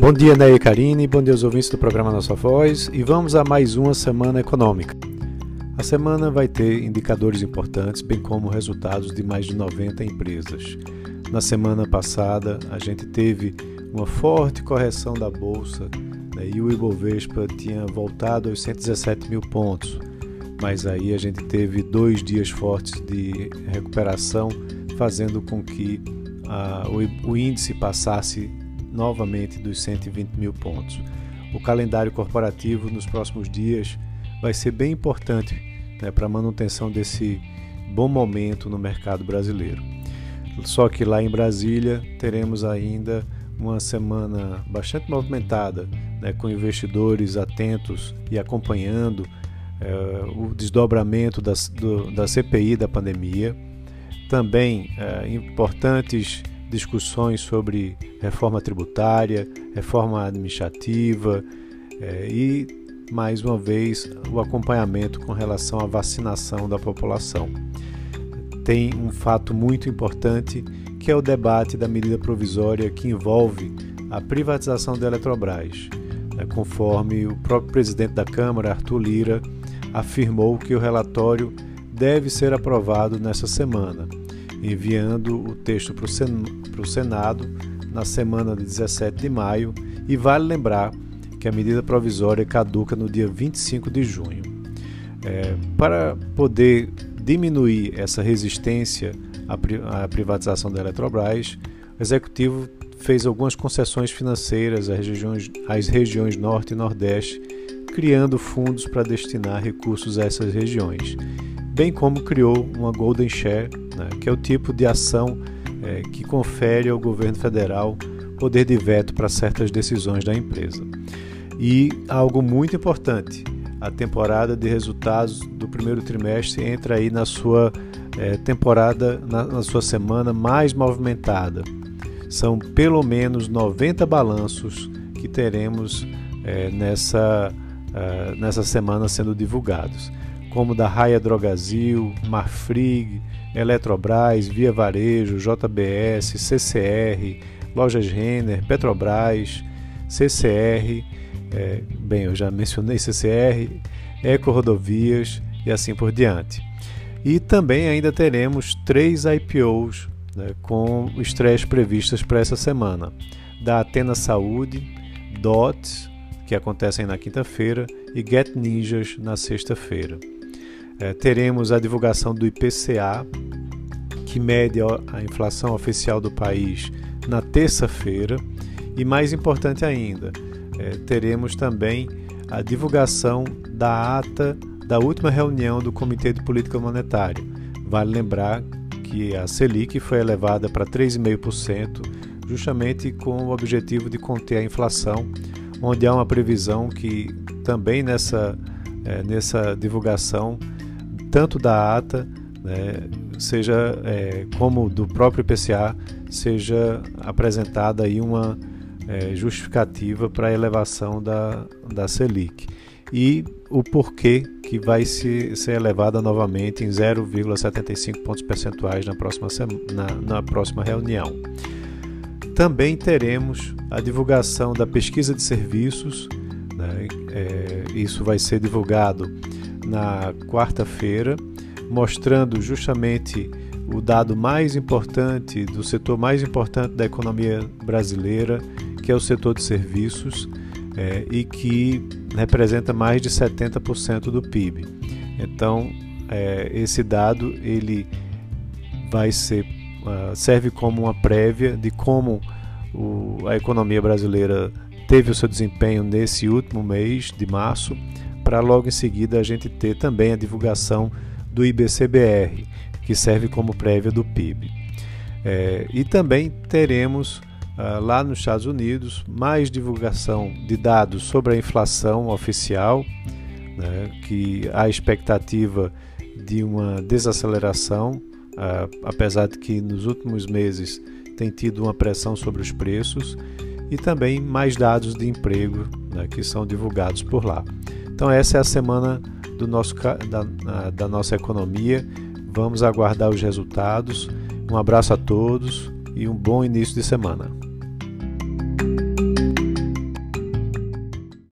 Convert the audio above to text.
Bom dia, Ney e Karine, bom dia aos ouvintes do programa Nossa Voz e vamos a mais uma semana econômica. A semana vai ter indicadores importantes, bem como resultados de mais de 90 empresas. Na semana passada, a gente teve uma forte correção da bolsa né, e o Ibovespa tinha voltado aos 117 mil pontos, mas aí a gente teve dois dias fortes de recuperação, fazendo com que uh, o, o índice passasse novamente dos 120 mil pontos. O calendário corporativo nos próximos dias vai ser bem importante né, para a manutenção desse bom momento no mercado brasileiro. Só que lá em Brasília teremos ainda uma semana bastante movimentada, né, com investidores atentos e acompanhando é, o desdobramento das, do, da CPI da pandemia. Também é, importantes discussões sobre reforma tributária, reforma administrativa é, e, mais uma vez, o acompanhamento com relação à vacinação da população. Tem um fato muito importante que é o debate da medida provisória que envolve a privatização da Eletrobras, né, conforme o próprio presidente da Câmara, Arthur Lira, afirmou que o relatório deve ser aprovado nesta semana enviando o texto para o Senado na semana de 17 de maio e vale lembrar que a medida provisória caduca no dia 25 de junho. É, para poder diminuir essa resistência à privatização da Eletrobras, o Executivo fez algumas concessões financeiras às regiões, às regiões Norte e Nordeste, criando fundos para destinar recursos a essas regiões bem como criou uma Golden Share, né, que é o tipo de ação é, que confere ao governo federal poder de veto para certas decisões da empresa. E algo muito importante, a temporada de resultados do primeiro trimestre entra aí na sua é, temporada, na, na, sua semana mais movimentada. São pelo menos 90 balanços que teremos é, nessa, uh, nessa semana sendo divulgados como da Raia Drogazil, Marfrig, Eletrobras, Via Varejo, JBS, CCR, Lojas Renner, Petrobras, CCR, é, bem, eu já mencionei CCR, Eco Rodovias e assim por diante. E também ainda teremos três IPOs né, com estreias previstas para essa semana: da Atena Saúde, DOT, que acontecem na quinta-feira, e Get Ninjas na sexta-feira. É, teremos a divulgação do IPCA, que mede a inflação oficial do país na terça-feira. E mais importante ainda, é, teremos também a divulgação da ata da última reunião do Comitê de Política Monetária. Vale lembrar que a Selic foi elevada para 3,5%, justamente com o objetivo de conter a inflação, onde há uma previsão que também nessa, é, nessa divulgação tanto da ata, né, seja é, como do próprio IPCA, seja apresentada aí uma é, justificativa para a elevação da, da Selic e o porquê que vai se, ser elevada novamente em 0,75 pontos percentuais na próxima, na, na próxima reunião. Também teremos a divulgação da pesquisa de serviços, né, é, isso vai ser divulgado na quarta-feira, mostrando justamente o dado mais importante do setor mais importante da economia brasileira, que é o setor de serviços, é, e que representa mais de 70% do PIB. Então, é, esse dado ele vai ser uh, serve como uma prévia de como o, a economia brasileira teve o seu desempenho nesse último mês de março para logo em seguida a gente ter também a divulgação do IBCBR, que serve como prévia do PIB. É, e também teremos ah, lá nos Estados Unidos mais divulgação de dados sobre a inflação oficial, né, que há expectativa de uma desaceleração, ah, apesar de que nos últimos meses tem tido uma pressão sobre os preços, e também mais dados de emprego né, que são divulgados por lá. Então essa é a semana do nosso, da, da nossa economia. Vamos aguardar os resultados. Um abraço a todos e um bom início de semana.